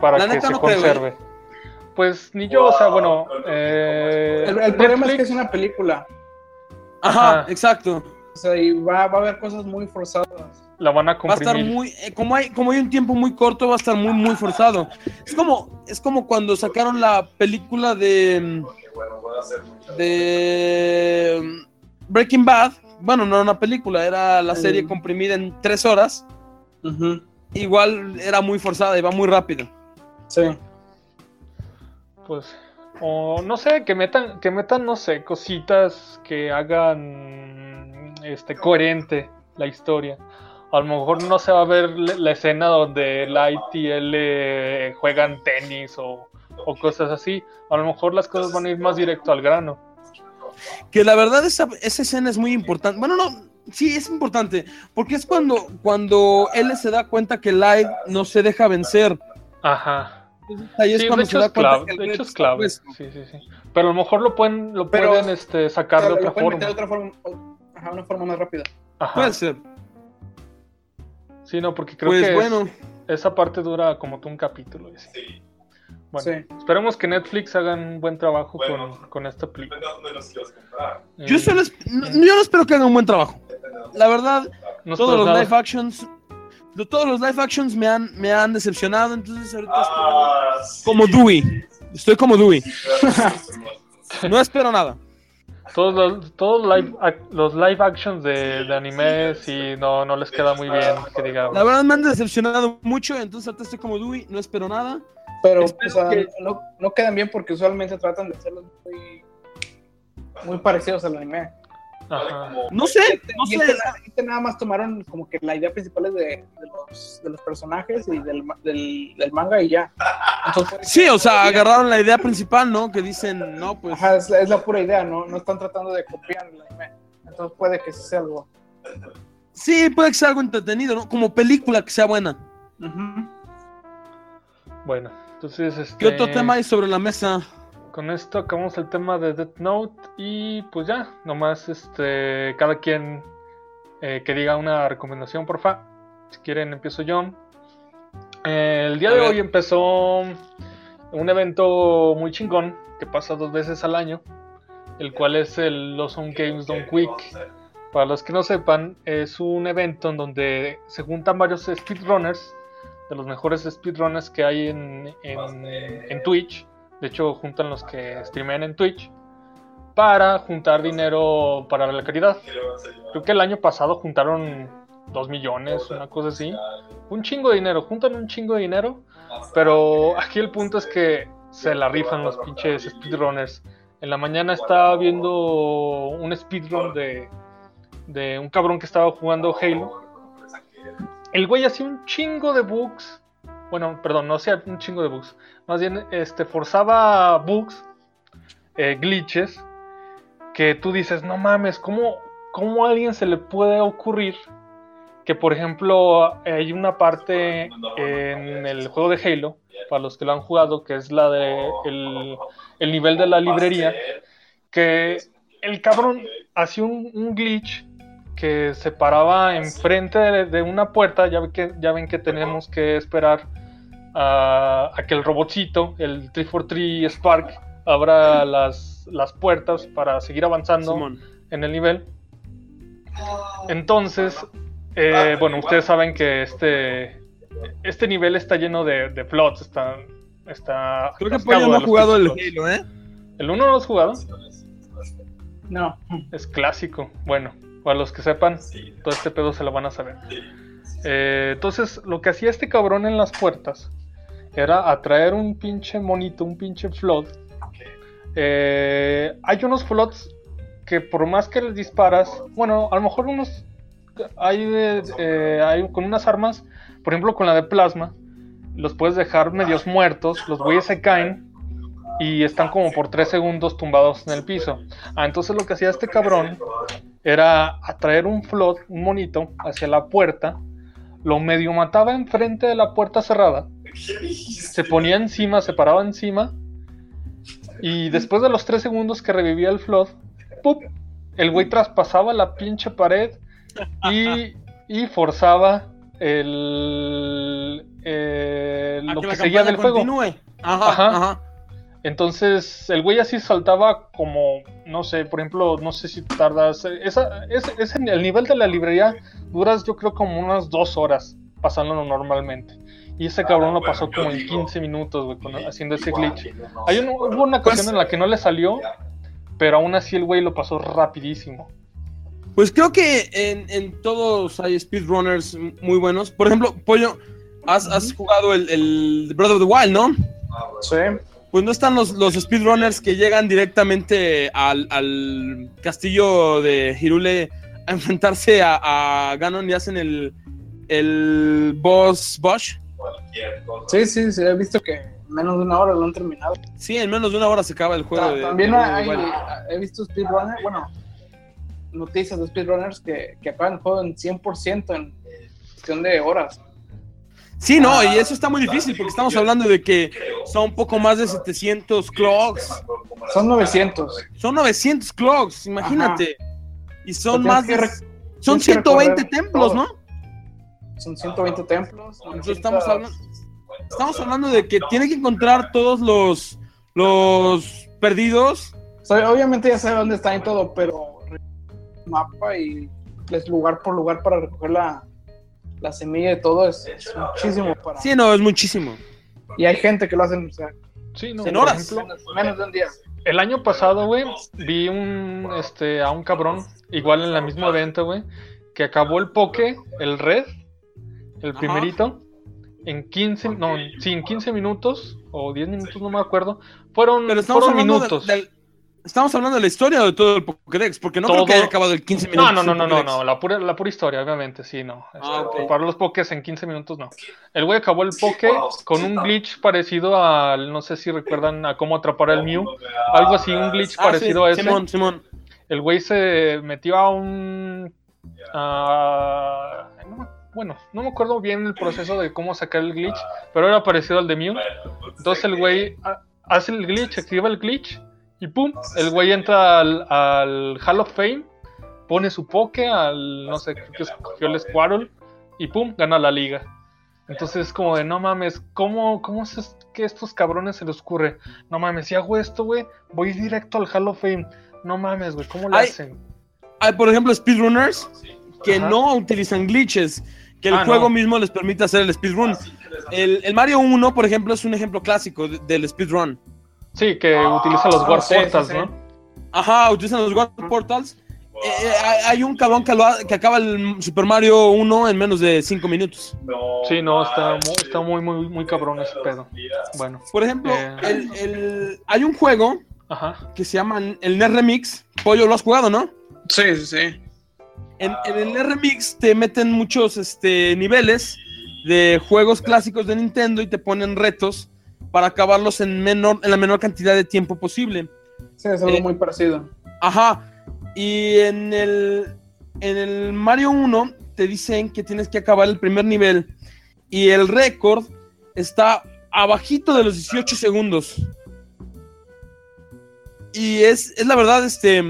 para La que se no creo, ¿eh? conserve. Pues ni yo, o sea, bueno, eh, El, el problema es que es una película. Ajá, Ajá. exacto. O sea, y va, va a haber cosas muy forzadas. La van a Va a estar comprimir. muy, eh, como hay, como hay un tiempo muy corto, va a estar muy, muy forzado. Es como, es como cuando sacaron la película de, mucho. de mm, Breaking Bad. Bueno, no era una película, era la serie Mm. comprimida en tres horas. Igual era muy forzada y va muy rápido. Sí. Pues, o no sé, que metan, que metan, no sé, cositas que hagan este coherente la historia. A lo mejor no se va a ver la escena donde Light y él eh, juegan tenis o, o cosas así. A lo mejor las cosas van a ir más directo al grano. Que la verdad esa, esa escena es muy importante. Bueno, no, sí, es importante. Porque es cuando, cuando él se da cuenta que Light no se deja vencer. Ajá. Ahí es Sí, de cuando se hecho da es cuenta clave. que el De hecho es clave. Sí, sí, sí. Pero a lo mejor lo pueden, lo Pero- pueden este, sacar de otra lo pueden meter de forma. otra forma. Ajá, una forma más rápida. Ajá. Puede ser. Sí, no, porque creo Pues que es- bueno, esa parte dura como todo un capítulo. Sí. Bueno, Sí. esperemos que Netflix hagan un buen trabajo Bueno. con, con esta película. Depende de dónde los quieras comprar. yo Eh, solo esp- no, yo no espero que hagan un buen trabajo. La verdad, no todos los live actions, lo- todos los live actions me han, me han decepcionado, entonces ahorita Ah, sí. estoy como Dewey. Estoy como Dewey. Sí. No espero nada. Todos los, todos live ac- los live actions de, de anime sí no, no les queda muy bien, que digamos. La verdad me han decepcionado mucho, entonces ahorita estoy como Dewey, no espero nada. Pero Espero o sea, que- no, no quedan bien porque usualmente tratan de hacerlos muy, muy parecidos al anime. No sé, no sé. este, este nada más tomaron como que la idea principal es de, de los, de los personajes y del, ma- del, del manga y ya. Entonces, Sí, o sea, agarraron la idea principal, ¿no? Que dicen, no, pues. Ajá, es, la- es la pura idea, ¿no? No están tratando de copiar el anime. Entonces puede que sea algo. Sí, puede que sea algo entretenido, ¿no? Como película que sea buena. Bueno, Entonces, este, ¿Qué otro tema hay sobre la mesa? Con esto acabamos el tema de Death Note y pues ya, nomás este, cada quien eh, que diga una recomendación, porfa. Si quieren, empiezo yo. Eh, el día de hoy empezó un evento muy chingón que pasa dos veces al año, el cual es el Awesome Games Done Quick. Para los que no sepan, es un evento en donde se juntan varios speedrunners, de los mejores speedrunners que hay en, en, en Twitch. De hecho, juntan los que streamean en Twitch para juntar dinero para la caridad. Creo que el año pasado juntaron 2 millones, una cosa así. Un chingo de dinero, juntan un chingo de dinero. Pero aquí el punto es que se la rifan los pinches speedrunners. En la mañana estaba viendo un speedrun de, de un cabrón que estaba jugando Halo. El güey hacía un chingo de bugs. Bueno, perdón, no hacía un chingo de bugs. Más bien, este, forzaba bugs, eh, glitches, que tú dices, no mames, ¿cómo, ¿cómo a alguien se le puede ocurrir que, por ejemplo, hay una parte en el juego de Halo, para los que lo han jugado, que es la de el, el nivel de la librería, que el cabrón hacía un, glitch que se paraba enfrente de, una puerta, ya, que, ya ven que tenemos que esperar a, a que el robotcito, el 343 Spark, abra las, las puertas para seguir avanzando Simón. en el nivel. Entonces, eh, bueno, ustedes saben que este, este nivel está lleno de, de plots, está... está Creo que Pollo no ha jugado el Halo, ¿eh? ¿El 1 no lo has jugado? No. Es clásico. Bueno, para los que sepan, todo este pedo se lo van a saber. Eh, entonces, lo que hacía este cabrón en las puertas era atraer un pinche monito, un pinche flood. Eh, hay unos flots que por más que les disparas, bueno, a lo mejor unos eh, hay con unas armas, por ejemplo con la de plasma, los puedes dejar medios muertos, los güeyes se caen y están como por 3 segundos tumbados en el piso. Ah, entonces lo que hacía este cabrón era atraer un flood, un monito, hacia la puerta, lo medio mataba enfrente de la puerta cerrada, se ponía encima, se paraba encima, y después de los 3 segundos que revivía el flood, ¡pup! el güey traspasaba la pinche pared y, y forzaba el, el- lo que que seguía del juego. Ajá, Ajá. ajá. Entonces, el güey así saltaba como, no sé, por ejemplo, no sé si tardas. Esa, ese, ese- el nivel de la librería duras, yo creo, como unas dos horas pasándolo normalmente. Y ese cabrón lo pasó como en 15 minutos, güey, con- haciendo ese glitch. Hay un- hubo una ocasión Pues- en la que no le salió, pero aún así el güey lo pasó rapidísimo. Pues creo que en, en todos hay speedrunners muy buenos. Por ejemplo, Pollo, has, has jugado el, el Breath of the Wild, ¿no? Sí. Pues no están los, los speedrunners que llegan directamente al, al castillo de Hirule a enfrentarse a, a Ganon y hacen el, el boss Bosch. Sí, sí, sí, he visto que en menos de una hora lo han terminado. Sí, en menos de una hora se acaba el juego. Ta- de- También de hay, he visto speedrunners, bueno, noticias de speedrunners que, que acaban el juego en 100% en cuestión de horas. Sí, no, y eso está muy difícil porque estamos hablando de que son un poco más de 700 clocks. Son 900. Son 900 clocks, imagínate. Y son más de... Son tienes que 120 recorrer templos, todo. ¿no? Son 120 templos. Entonces estamos hablando, estamos hablando de que tiene que encontrar todos los, los perdidos. O sea, obviamente ya sabe dónde está y todo, pero mapa y es lugar por lugar para recoger la, la semilla y todo es, es muchísimo para. Sí, no, es muchísimo. Y hay gente que lo hacen, o sea, Sí, no, En horas. ejemplo, menos, de un día. El año pasado, güey, vi un, este, a un cabrón, igual en la mismo evento, güey, que acabó el poke, el red, el Ajá. primerito, en 15, no, sí, en 15 minutos, o 10 minutos, no me acuerdo, fueron, Pero fueron minutos. del- estamos hablando de la historia de todo el Pokédex, porque no creo que haya acabado el 15 No, minutos. no, no, no, no, Pokédex. no, la pura, la pura historia, obviamente, sí, no. Ah. Para los pokés en 15 minutos, no. El güey acabó el poke con un glitch parecido al, no sé si recuerdan a cómo atrapar al Mew, algo así, un glitch Ah, parecido sí, a ese. Simón, Simón. el güey se metió a un. a- no, Bueno, no me acuerdo bien el proceso de cómo sacar el glitch, pero era parecido al de Mew. Entonces el güey ha- hace el glitch, activa el glitch y pum, el güey entra al, al Hall of Fame, pone su poke al, no sé, creo que escogió el Squirtle y pum, gana la liga. Entonces es como de, no mames, ¿cómo, cómo es que a estos cabrones se les ocurre? No mames, si hago esto, güey, voy directo al Hall of Fame. No mames, güey, ¿cómo lo hacen? Hay, por ejemplo, speedrunners que Ajá. no utilizan glitches, que el Ah, juego no. mismo les permite hacer el speedrun. El, el Mario 1, por ejemplo, es un ejemplo clásico de- del speedrun. Sí, que Ah, utiliza los War sí, sí, Portals, sí. ¿no? Ajá, utilizan los Warp Portals. Eh, eh, hay, un cabrón que, lo ha- que acaba el Super Mario 1 en menos de 5 minutos. No, Sí, no, está, mu- está muy, muy, muy cabrón ese pedo. Bueno, Por ejemplo, Eh. el- el- hay un juego ajá. que se llama el NES Remix. Pollo, lo has jugado, ¿no? Sí, sí, sí. En, en el NES Remix te meten muchos este, niveles de juegos clásicos de Nintendo y te ponen retos para acabarlos en, menor, en la menor cantidad de tiempo posible. Sí, es algo Eh, muy parecido. Ajá. Y en el, en el Mario 1 te dicen que tienes que acabar el primer nivel. Y el récord está abajito de los 18 segundos. Y es, es la verdad, este,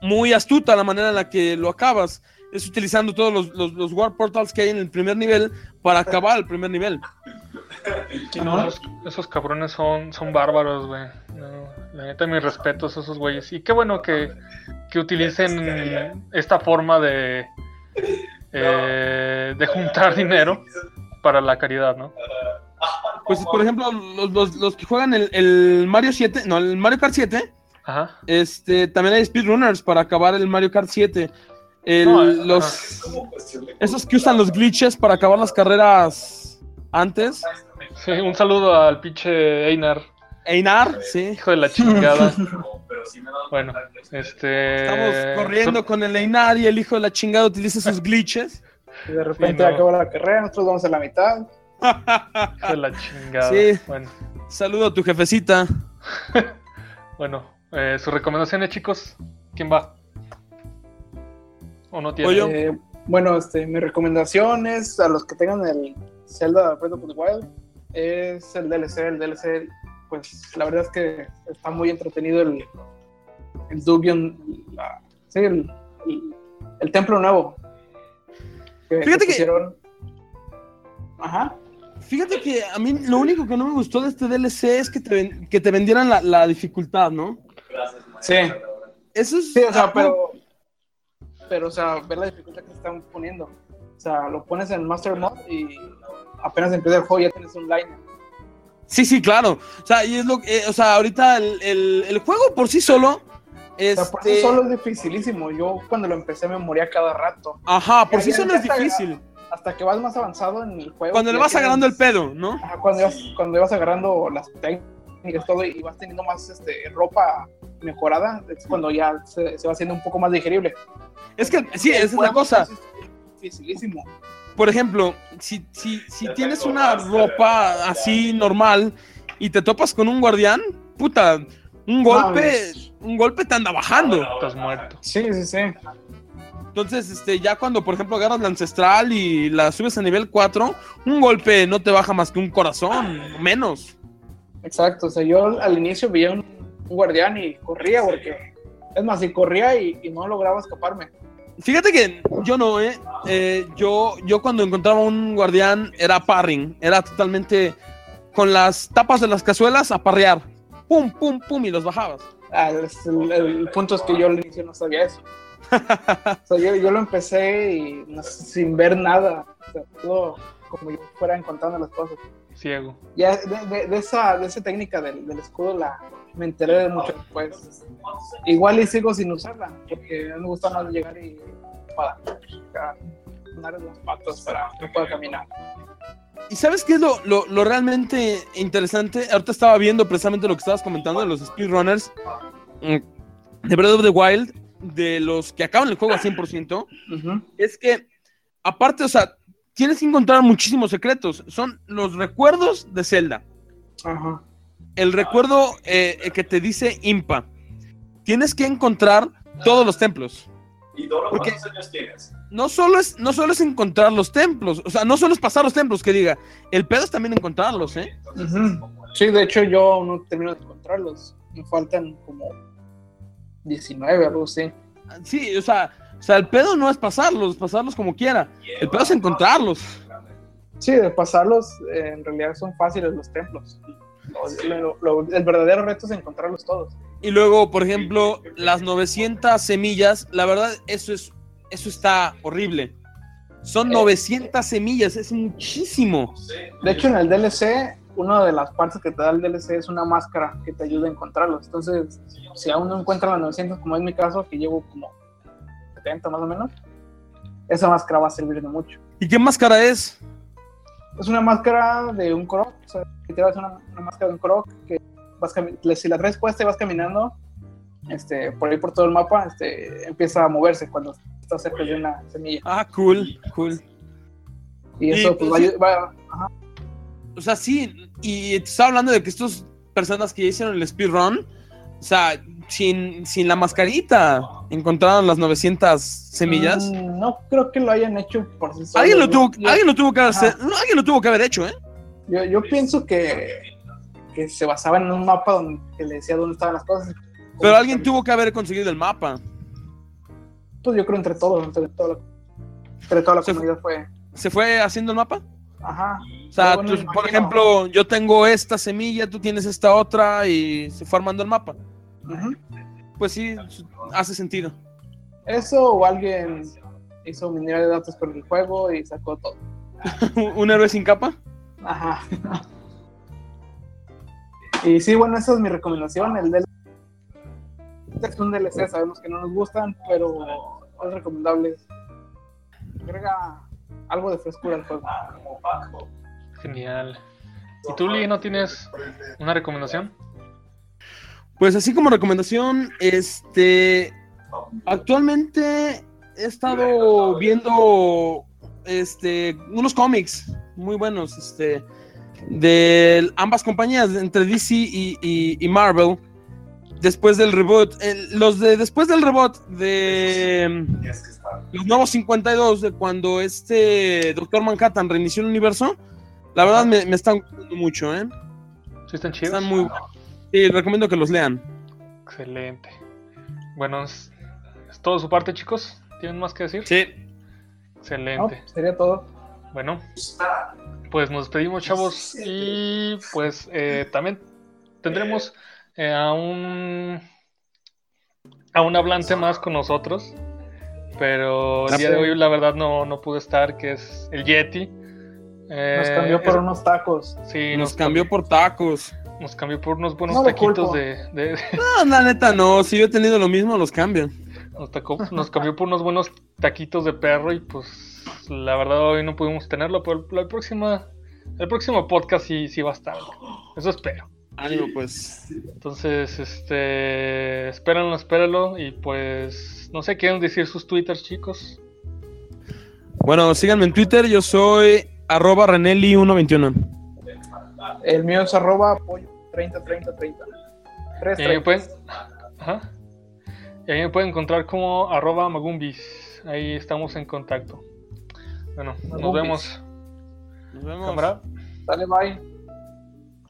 muy astuta la manera en la que lo acabas. Es utilizando todos los, los, los Warp Portals que hay en el primer nivel para acabar el primer nivel. No, esos, esos cabrones son, son bárbaros, güey. No, la neta, mis respetos a esos güeyes. Y qué bueno que, que utilicen esta forma de, eh, de juntar dinero para la caridad, ¿no? Pues, por ejemplo, los, los- los que juegan el, el Mario 7, no, el Mario Kart 7, Ajá. Este, también hay speedrunners para acabar el Mario Kart 7. El- No, eh, los, esos que usan los glitches para acabar las carreras antes. Sí, un saludo al pinche Einar, Einar, sí. hijo de la chingada. [laughs] Bueno, este. Estamos corriendo con el Einar y el hijo de la chingada utiliza sus glitches. Y de repente Sí, no. acaba la carrera, nosotros vamos a la mitad. [laughs] Hijo de la chingada. Sí. Bueno, Saludo a tu jefecita. [laughs] bueno. eh, sus recomendaciones, chicos. ¿Quién va? ¿O no tiene? Eh, bueno, este, mi recomendación es a los que tengan el Zelda Breath of the Wild, es el DLC, el DLC, pues la verdad es que está muy entretenido el, el Dubion, la- sí, el, el- el templo nuevo. Que, Fíjate que-. Ajá. Fíjate que a mí lo único que no me gustó de este DLC es que te, que te vendieran la, la dificultad, ¿no? Gracias, Sí. Eso es. Sí, o sea, ah, pero. Pero, o sea, ver la dificultad que están poniendo. O sea, lo pones en Master Mode y apenas empieza el juego ya tienes un line. Sí, sí, claro. O sea, y es lo eh, o sea, ahorita el, el- el juego por sí solo. O sea, por sí este, solo es dificilísimo. Yo cuando lo empecé me moría cada rato. Ajá, por sí solo es difícil. Hasta que vas más avanzado en el juego. Cuando le vas agarrando el tienes- pedo, ¿no? Ajá, cuando, vas, cuando vas agarrando las técnicas todo y vas teniendo más este, ropa mejorada, es cuando ya se, se va haciendo un poco más digerible. Es que sí, El esa es la cosa. es Dificilísimo. Por ejemplo, si, si, si tienes una ropa así normal y te topas con un guardián, puta, un golpe, un golpe te anda bajando. Estás muerto. Sí, sí, sí. Entonces, este, ya cuando, por ejemplo, agarras la ancestral y la subes a nivel 4, un golpe no te baja más que un corazón, menos. Exacto, o sea, yo al inicio veía un, un guardián y corría porque, es más, y corría y, y no lograba escaparme. Fíjate que yo no, ¿eh? Eh, yo, yo cuando encontraba un guardián era parring, era totalmente con las tapas de las cazuelas a parrear. Pum, pum, pum, y los bajabas. Ah, el, el punto es que yo al inicio no sabía eso. [laughs] O sea, yo, yo lo empecé y no sin ver nada, o sea, todo como yo fuera encontrando las cosas. Ciego. Ya de, de- de esa, de esa técnica del, del escudo la, me enteré de mucho después. Igual y sigo sin usarla, porque a mí me gusta más llegar y para poner las patas para que pueda caminar. ¿Y sabes qué es lo, lo, lo realmente interesante? Ahorita estaba viendo precisamente lo que estabas comentando de los speedrunners mm, de Breath of the Wild, de los que acaban el juego a 100%, Ujú. es que, aparte, o sea, tienes que encontrar muchísimos secretos. Son los recuerdos de Zelda. Ajá. El recuerdo eh, que te dice Impa. Tienes que encontrar todos los templos. ¿Y Doro Porque- cuántos años tienes? No solo, es, no solo es encontrar los templos, o sea, no solo es pasar los templos, que diga. El pedo es también encontrarlos, ¿eh? Sí, de hecho yo no termino de encontrarlos. Me faltan como 19, algo así. Sí, o sea, o sea, el pedo no es pasarlos, pasarlos como quiera. El pedo es encontrarlos. Sí, de pasarlos, eh, en realidad son fáciles los templos. Lo- lo- lo- el verdadero reto es encontrarlos todos. Y luego, por ejemplo, las 900 semillas, la verdad, eso es, eso está horrible. Son Eh. 900 semillas, es muchísimo. De hecho, en el DLC, una de las partes que te da el DLC es una máscara que te ayuda a encontrarlos. Entonces, si aún no encuentras las 900, como es mi caso, que llevo como 70 más o menos, esa máscara va a servir de mucho. ¿Y qué máscara es? Es una máscara de un croc, o sea, literal es una, una máscara de un croc que vas si la traes puesta y vas caminando este, por ahí por todo el mapa, este, empieza a moverse cuando estás cerca de una semilla. Ah, cool, cool. Y Y, eso pues, va sí. va- ajá. O sea, sí, y te estaba hablando de que estas personas que ya hicieron el speedrun, o sea, sin, sin la mascarita, encontraron las 900 semillas. Mm, no creo que lo hayan hecho por sí solos. alguien, lo tuvo, yo- alguien lo tuvo que haber, Ajá. no, alguien lo tuvo que haber hecho, ¿eh? Yo, yo pienso que, que se basaba en un mapa donde que le decía dónde estaban las cosas. Pero alguien tuvo que haber conseguido el mapa. Pues yo creo entre todos, entre toda la, entre toda la Se- comunidad fue. ¿Se fue haciendo el mapa? Ajá. O sea, Bueno, tú- me por ejemplo, yo tengo esta semilla, tú tienes esta otra y se fue armando el mapa. Pues sí, hace sentido. Eso o alguien hizo minería de datos con el juego y sacó todo. [laughs] ¿Un héroe sin capa? Ajá. y sí, bueno, esa es mi recomendación. El DLC es un DLC, sabemos que no nos gustan, pero es recomendable. Agrega algo de frescura al juego. Genial. ¿Y tú, Lee, no tienes una recomendación? Pues así como recomendación, este actualmente he estado viendo este unos cómics muy buenos, este de ambas compañías, entre DC y, y- y Marvel, después del reboot. El- los de después del reboot de los nuevos 52, de cuando este Doctor Manhattan reinició el universo, la verdad me, me están gustando mucho, ¿eh? ¿Sí están chidos? Están muy buenos. Sí, recomiendo que los lean. Excelente. Bueno, es, es todo su parte, chicos. ¿Tienen más que decir? Sí. ¿no? Excelente. Sería todo. Bueno, pues nos despedimos, chavos. Y pues eh, también tendremos eh, a un a un hablante más con nosotros. Pero el día de hoy, la verdad, no, no pude estar, que es el Yeti. Eh, Nos cambió por es- unos tacos. Sí, Nos cambió por tacos. Nos cambió por unos buenos No taquitos de, de- No, [laughs] la neta no. Si yo he tenido lo mismo, los cambio. nos, tacó- nos cambió por unos buenos taquitos de perro y pues la verdad hoy no pudimos tenerlo, pero la próxima, el próximo podcast sí, sí va a estar. Eso espero. Ánimo, pues. Entonces, este, espérenlo, espérenlo y pues no sé, quieren decir sus twitters, chicos. Bueno, síganme en Twitter. Yo soy arroba Reneli121. El mío es arroba apoyo 30 30 30. Y ahí me pueden, ajá. Y ahí me pueden encontrar como arroba magumbis. Ahí estamos en contacto. Bueno, nos Magumbis. vemos. Nos vemos. Cámara. Dale, bye.